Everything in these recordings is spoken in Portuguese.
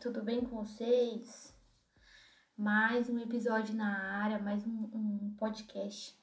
tudo bem com vocês? Mais um episódio na área, mais um, um podcast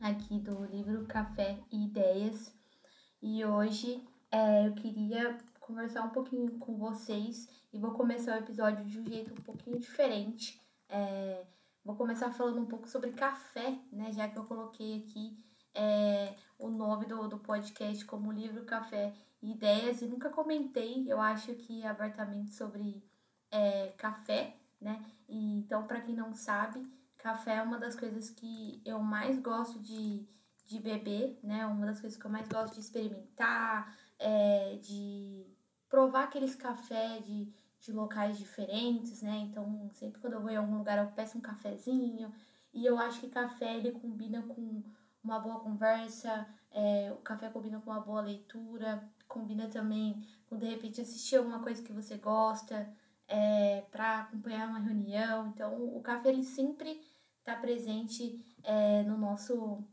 aqui do livro Café e Ideias. E hoje é, eu queria conversar um pouquinho com vocês e vou começar o episódio de um jeito um pouquinho diferente. É, vou começar falando um pouco sobre café, né? Já que eu coloquei aqui é, o nome do, do podcast como livro Café e Ideias e nunca comentei, eu acho que abertamente sobre é, café, né? E, então, para quem não sabe, café é uma das coisas que eu mais gosto de, de beber, né? Uma das coisas que eu mais gosto de experimentar, é, de provar aqueles cafés de, de locais diferentes, né? Então, sempre quando eu vou em algum lugar, eu peço um cafezinho. E eu acho que café ele combina com uma boa conversa, é, o café combina com uma boa leitura, combina também com de repente assistir alguma coisa que você gosta, é, para acompanhar uma reunião. Então, o café ele sempre está presente é, no nosso,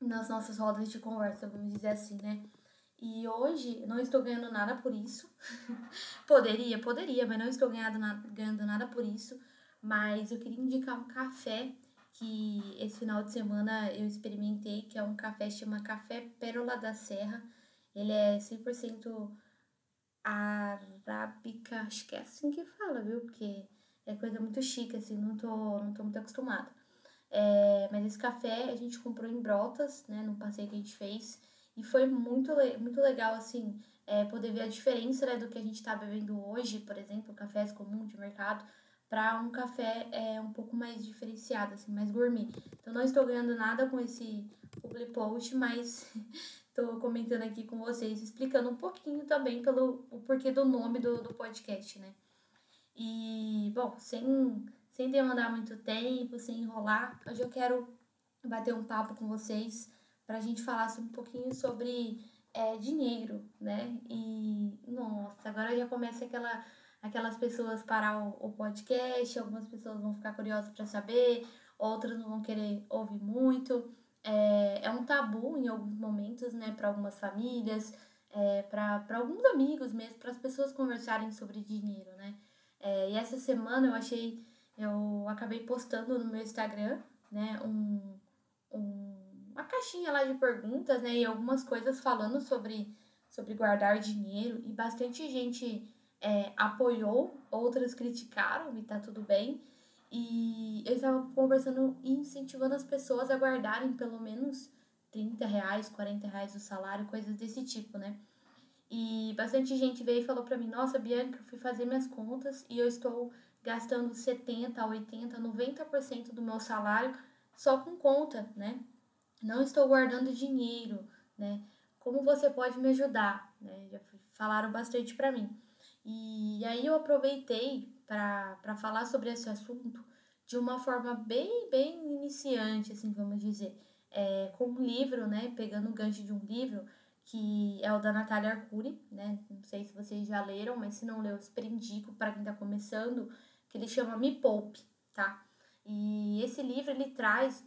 nas nossas rodas de conversa, vamos dizer assim, né? E hoje não estou ganhando nada por isso. poderia, poderia, mas não estou ganhando nada, ganhando nada por isso. Mas eu queria indicar um café que esse final de semana eu experimentei, que é um café chama Café Pérola da Serra. Ele é 100% arábica, acho que é assim que fala, viu? Porque é coisa muito chique, assim, não tô, não tô muito acostumada. É, mas esse café a gente comprou em Brotas, né, no passeio que a gente fez, e foi muito, muito legal, assim, é, poder ver a diferença né, do que a gente tá bebendo hoje, por exemplo, cafés comum de mercado, para um café é, um pouco mais diferenciado, assim, mais gourmet. Então, não estou ganhando nada com esse public post, mas estou comentando aqui com vocês, explicando um pouquinho também pelo o porquê do nome do, do podcast, né? E, bom, sem, sem demandar muito tempo, sem enrolar, hoje eu quero bater um papo com vocês para a gente falar um pouquinho sobre é, dinheiro, né? E, nossa, agora já começa aquela aquelas pessoas parar o, o podcast, algumas pessoas vão ficar curiosas para saber, outras não vão querer ouvir muito. É, é um tabu em alguns momentos, né, para algumas famílias, é, para alguns amigos mesmo, para as pessoas conversarem sobre dinheiro, né. É, e essa semana eu achei, eu acabei postando no meu Instagram, né, um, um, uma caixinha lá de perguntas, né, e algumas coisas falando sobre, sobre guardar dinheiro, e bastante gente é, apoiou, outras criticaram, e tá tudo bem. E eu estava conversando e incentivando as pessoas a guardarem pelo menos 30 reais, 40 reais do salário, coisas desse tipo, né? E bastante gente veio e falou pra mim, nossa, Bianca, eu fui fazer minhas contas e eu estou gastando 70, 80, 90% do meu salário só com conta, né? Não estou guardando dinheiro, né? Como você pode me ajudar? Né? Já falaram bastante para mim. E aí eu aproveitei para falar sobre esse assunto de uma forma bem, bem iniciante, assim, vamos dizer. É, com um livro, né, pegando o gancho de um livro, que é o da Natália Arcuri, né, não sei se vocês já leram, mas se não leu, eu super indico para quem está começando, que ele chama Me Poupe, tá? E esse livro, ele traz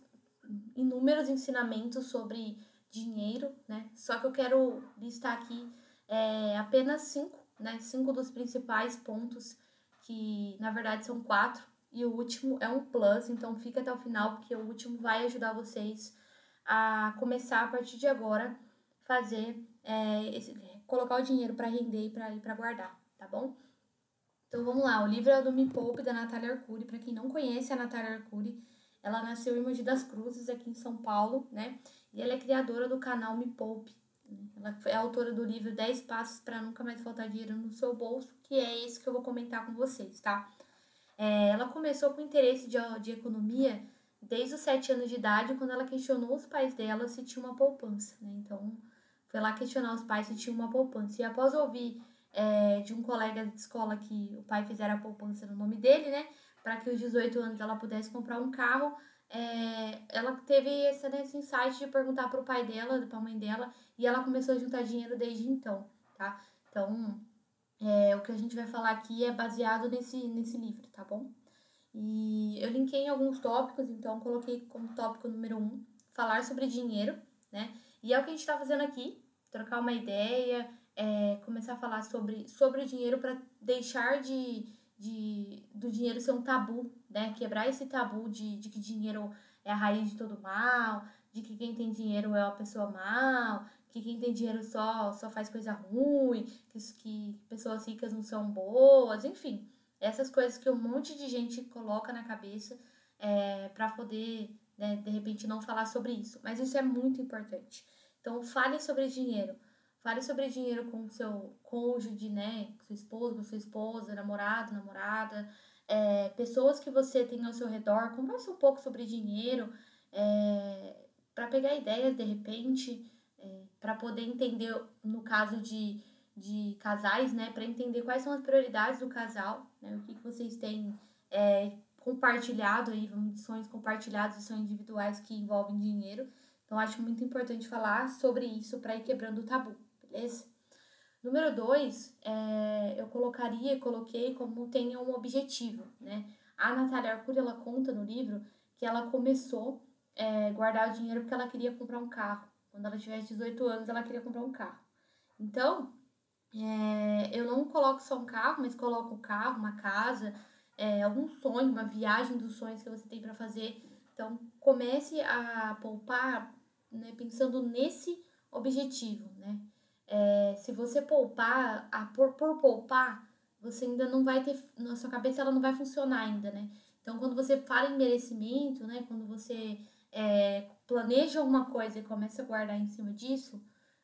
inúmeros ensinamentos sobre dinheiro, né, só que eu quero listar aqui é, apenas cinco né, cinco dos principais pontos, que na verdade são quatro, e o último é um plus, então fica até o final, porque o último vai ajudar vocês a começar a partir de agora fazer é, esse, colocar o dinheiro para render e para guardar, tá bom? Então vamos lá, o livro é do Me Poupe da Natália Arcuri. Para quem não conhece a Natália Arcuri, ela nasceu em Mogi das Cruzes, aqui em São Paulo, né? E ela é criadora do canal Me Poupe, ela é autora do livro 10 Passos para Nunca Mais Faltar Dinheiro no Seu Bolso, que é esse que eu vou comentar com vocês, tá? É, ela começou com interesse de, de economia desde os 7 anos de idade, quando ela questionou os pais dela se tinha uma poupança, né? Então, foi lá questionar os pais se tinha uma poupança. E após ouvir é, de um colega de escola que o pai fizera a poupança no nome dele, né? Para que aos 18 anos ela pudesse comprar um carro, é, ela teve esse, né, esse insight de perguntar para o pai dela, para a mãe dela, e ela começou a juntar dinheiro desde então, tá? Então, é, o que a gente vai falar aqui é baseado nesse, nesse livro, tá bom? E eu linkei em alguns tópicos, então coloquei como tópico número um, falar sobre dinheiro, né? E é o que a gente está fazendo aqui, trocar uma ideia, é, começar a falar sobre, sobre o dinheiro para deixar de, de do dinheiro ser um tabu, né? Quebrar esse tabu de, de que dinheiro é a raiz de todo mal, de que quem tem dinheiro é uma pessoa mal, que quem tem dinheiro só, só faz coisa ruim, que, que pessoas ricas não são boas, enfim. Essas coisas que um monte de gente coloca na cabeça é, para poder, né, de repente, não falar sobre isso. Mas isso é muito importante. Então, fale sobre dinheiro. Fale sobre dinheiro com seu cônjuge, né? Com seu esposo, com sua esposa, namorado, namorada. É, pessoas que você tem ao seu redor. Converse um pouco sobre dinheiro. É, para pegar ideias, de repente. É, para poder entender, no caso de, de casais, né? Para entender quais são as prioridades do casal. Né, o que, que vocês têm é, compartilhado aí, sonhos compartilhados sonhos individuais que envolvem dinheiro. Então, acho muito importante falar sobre isso para ir quebrando o tabu beleza? Número dois, é, eu colocaria coloquei como tenha um objetivo, né? A Natália Arcuri, ela conta no livro que ela começou a é, guardar o dinheiro porque ela queria comprar um carro. Quando ela tivesse 18 anos, ela queria comprar um carro. Então, é, eu não coloco só um carro, mas coloco um carro, uma casa, é, algum sonho, uma viagem dos sonhos que você tem para fazer. Então, comece a poupar né, pensando nesse objetivo, né? É, se você poupar, a, por, por poupar, você ainda não vai ter. Na sua cabeça ela não vai funcionar ainda, né? Então, quando você fala em merecimento, né? Quando você é, planeja alguma coisa e começa a guardar em cima disso,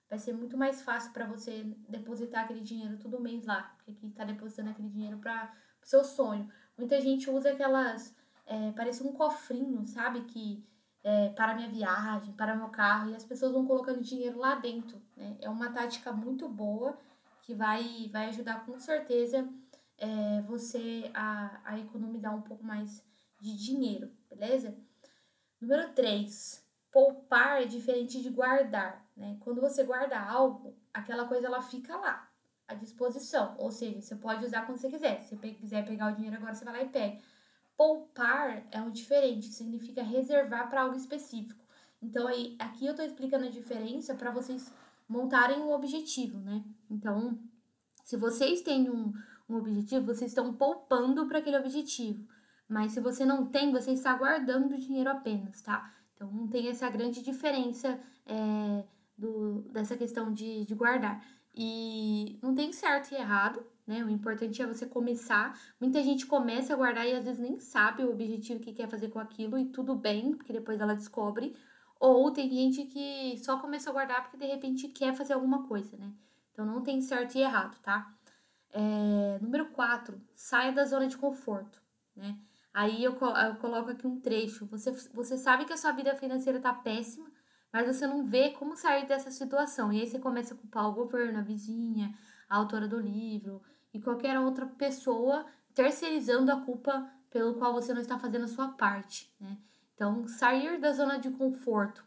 vai ser muito mais fácil para você depositar aquele dinheiro todo mês lá. Porque está depositando aquele dinheiro para o seu sonho. Muita gente usa aquelas. É, parece um cofrinho, sabe? Que é, para minha viagem, para meu carro, e as pessoas vão colocando dinheiro lá dentro. Né? É uma tática muito boa que vai, vai ajudar com certeza é, você a, a economizar um pouco mais de dinheiro, beleza? Número 3, poupar é diferente de guardar. Né? Quando você guarda algo, aquela coisa ela fica lá, à disposição. Ou seja, você pode usar quando você quiser. Se você quiser pegar o dinheiro agora, você vai lá e pega. Poupar é o diferente, significa reservar para algo específico. Então, aí, aqui eu estou explicando a diferença para vocês montarem um objetivo, né? Então, se vocês têm um, um objetivo, vocês estão poupando para aquele objetivo. Mas se você não tem, você está guardando dinheiro apenas, tá? Então, não tem essa grande diferença é, do, dessa questão de, de guardar. E não tem certo e errado, né? O importante é você começar. Muita gente começa a guardar e às vezes nem sabe o objetivo que quer fazer com aquilo e tudo bem, porque depois ela descobre. Ou tem gente que só começa a guardar porque de repente quer fazer alguma coisa, né? Então não tem certo e errado, tá? É, número 4, saia da zona de conforto, né? Aí eu, eu coloco aqui um trecho. Você, você sabe que a sua vida financeira tá péssima, mas você não vê como sair dessa situação. E aí você começa a culpar o governo, a vizinha, a autora do livro, e qualquer outra pessoa terceirizando a culpa pelo qual você não está fazendo a sua parte, né? Então, sair da zona de conforto,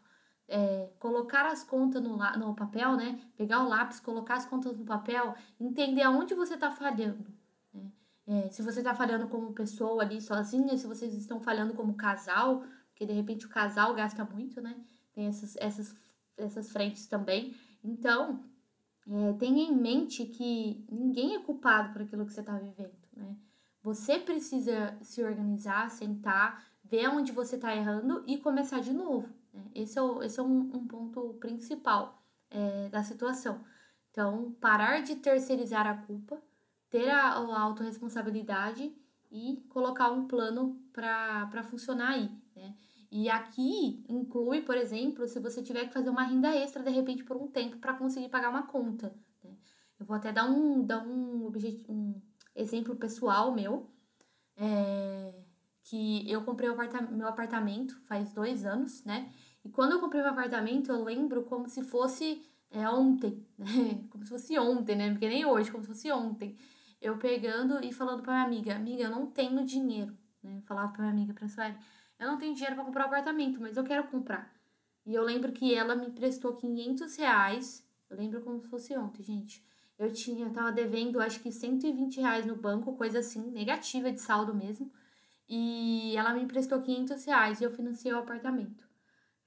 é, colocar as contas no, no papel, né? Pegar o lápis, colocar as contas no papel, entender aonde você está falhando. Né? É, se você está falhando como pessoa ali sozinha, se vocês estão falhando como casal, porque de repente o casal gasta muito, né? Tem essas, essas, essas frentes também. Então, é, tenha em mente que ninguém é culpado por aquilo que você está vivendo, né? Você precisa se organizar, sentar, ver onde você está errando e começar de novo. Né? Esse é, o, esse é um, um ponto principal é, da situação. Então, parar de terceirizar a culpa, ter a, a autorresponsabilidade e colocar um plano para funcionar aí, né? E aqui inclui, por exemplo, se você tiver que fazer uma renda extra de repente por um tempo para conseguir pagar uma conta. Né? Eu vou até dar um, dar um, um exemplo pessoal meu. É, que eu comprei meu apartamento faz dois anos, né? E quando eu comprei meu apartamento, eu lembro como se fosse é, ontem, né? Como se fosse ontem, né? Porque nem hoje, como se fosse ontem. Eu pegando e falando pra minha amiga, amiga, eu não tenho dinheiro, né? Eu falava pra minha amiga, pra Sueli, eu não tenho dinheiro para comprar um apartamento, mas eu quero comprar. E eu lembro que ela me emprestou 500 reais. Eu lembro como se fosse ontem, gente. Eu tinha, eu tava devendo acho que 120 reais no banco, coisa assim, negativa de saldo mesmo. E ela me emprestou 500 reais e eu financiei o apartamento.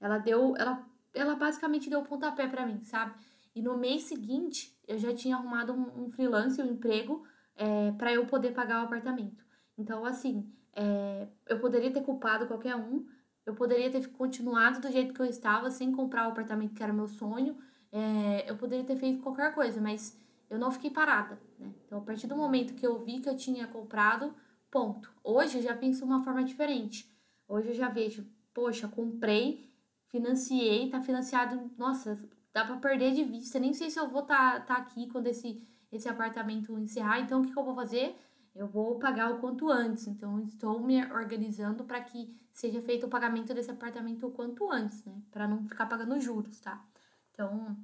Ela deu, ela, ela basicamente deu pontapé para mim, sabe? E no mês seguinte, eu já tinha arrumado um, um freelance, um emprego é, para eu poder pagar o apartamento. Então, assim, é, eu poderia ter culpado qualquer um, eu poderia ter continuado do jeito que eu estava, sem comprar o apartamento que era meu sonho, é, eu poderia ter feito qualquer coisa, mas eu não fiquei parada, né? Então, a partir do momento que eu vi que eu tinha comprado, ponto. Hoje eu já penso de uma forma diferente. Hoje eu já vejo, poxa, comprei, financiei, tá financiado, nossa, dá para perder de vista. Nem sei se eu vou estar tá, tá aqui quando esse, esse apartamento encerrar. Então, o que, que eu vou fazer? Eu vou pagar o quanto antes. Então, estou me organizando para que seja feito o pagamento desse apartamento o quanto antes, né? Para não ficar pagando juros, tá? Então,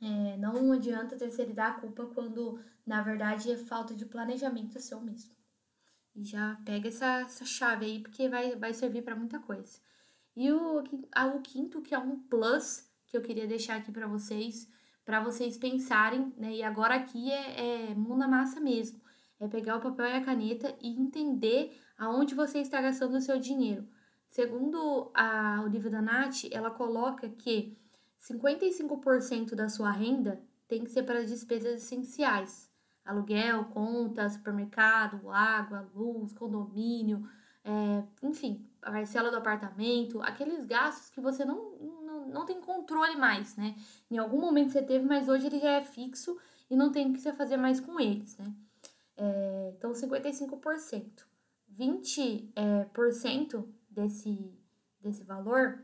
é, não adianta terceirizar a culpa quando, na verdade, é falta de planejamento seu mesmo. E já pega essa, essa chave aí, porque vai, vai servir para muita coisa. E o, o quinto, que é um plus, que eu queria deixar aqui para vocês, para vocês pensarem, né? E agora aqui é, é mão na massa mesmo. É pegar o papel e a caneta e entender aonde você está gastando o seu dinheiro. Segundo a, o livro da Nath, ela coloca que 55% da sua renda tem que ser para despesas essenciais. Aluguel, conta, supermercado, água, luz, condomínio, é, enfim, a parcela do apartamento, aqueles gastos que você não, não, não tem controle mais, né? Em algum momento você teve, mas hoje ele já é fixo e não tem o que você fazer mais com eles, né? É, então, 55%. 20% é, por cento desse, desse valor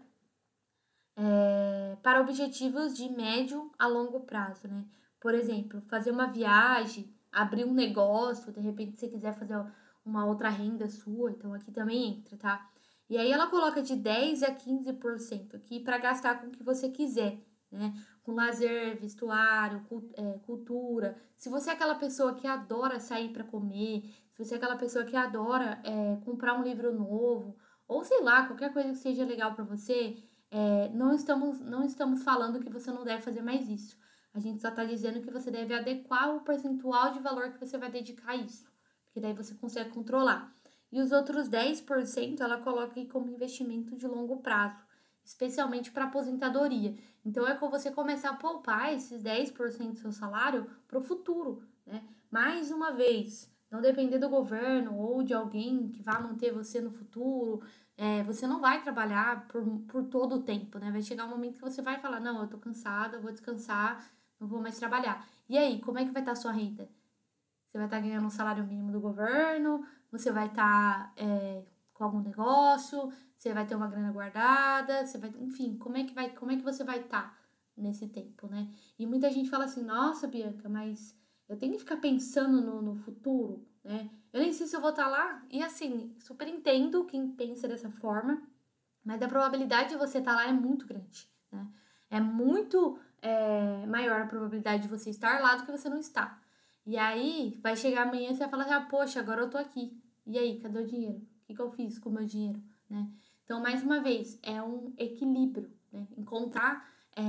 é, para objetivos de médio a longo prazo, né? Por exemplo, fazer uma viagem, abrir um negócio, de repente você quiser fazer uma outra renda sua, então aqui também entra, tá? E aí ela coloca de 10 a 15% aqui para gastar com o que você quiser, né? Com lazer, vestuário, é, cultura. Se você é aquela pessoa que adora sair para comer, se você é aquela pessoa que adora é, comprar um livro novo, ou sei lá, qualquer coisa que seja legal para você, é, não, estamos, não estamos falando que você não deve fazer mais isso. A gente só está dizendo que você deve adequar o percentual de valor que você vai dedicar a isso porque daí você consegue controlar. E os outros 10% ela coloca como investimento de longo prazo, especialmente para aposentadoria. Então é com você começar a poupar esses 10% do seu salário para o futuro, né? Mais uma vez, não depender do governo ou de alguém que vá manter você no futuro. É, você não vai trabalhar por, por todo o tempo, né? Vai chegar um momento que você vai falar, não, eu tô cansada, vou descansar, não vou mais trabalhar. E aí, como é que vai estar tá a sua renda? Você vai estar tá ganhando um salário mínimo do governo, você vai estar tá, é, com algum negócio, você vai ter uma grana guardada, você vai, enfim, como é que vai, como é que você vai estar tá nesse tempo, né? E muita gente fala assim, nossa, Bianca, mas eu tenho que ficar pensando no, no futuro, né? Eu nem sei se eu vou estar tá lá. E assim, super entendo quem pensa dessa forma, mas a probabilidade de você estar tá lá é muito grande, né? É muito é, maior a probabilidade de você estar lá do que você não estar. E aí, vai chegar amanhã e você vai falar assim, ah, poxa, agora eu tô aqui. E aí, cadê o dinheiro? Que, que eu fiz com o meu dinheiro, né? Então, mais uma vez, é um equilíbrio, né? Encontrar é,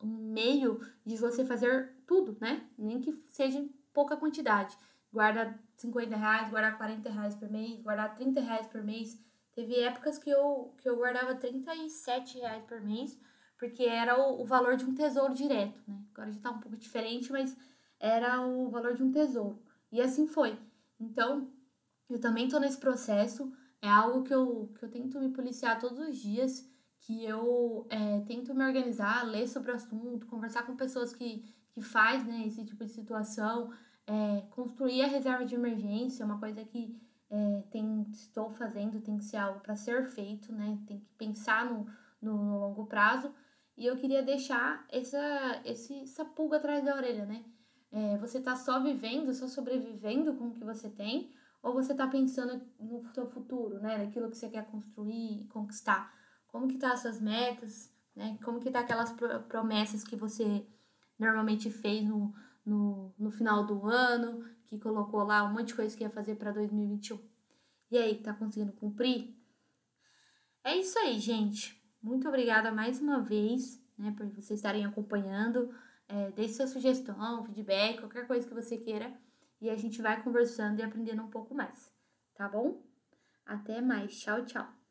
um meio de você fazer tudo, né? Nem que seja em pouca quantidade. Guarda 50 reais, guardar 40 reais por mês, guardar 30 reais por mês. Teve épocas que eu, que eu guardava 37 reais por mês, porque era o, o valor de um tesouro direto, né? Agora já tá um pouco diferente, mas era o valor de um tesouro. E assim foi. Então, eu também tô nesse processo, é algo que eu, que eu tento me policiar todos os dias, que eu é, tento me organizar, ler sobre o assunto, conversar com pessoas que, que faz né, esse tipo de situação, é, construir a reserva de emergência, é uma coisa que é, tem, estou fazendo, tem que ser algo para ser feito, né? Tem que pensar no, no, no, longo prazo. E eu queria deixar essa, esse, essa pulga atrás da orelha, né? É, você está só vivendo, só sobrevivendo com o que você tem, ou você está pensando no seu futuro, né? Naquilo que você quer construir conquistar. Como que tá as suas metas, né? Como que tá aquelas promessas que você normalmente fez no, no, no final do ano, que colocou lá um monte de coisa que ia fazer para 2021. E aí, tá conseguindo cumprir? É isso aí, gente. Muito obrigada mais uma vez, né, por vocês estarem acompanhando. É, deixe sua sugestão, feedback, qualquer coisa que você queira. E a gente vai conversando e aprendendo um pouco mais. Tá bom? Até mais. Tchau, tchau.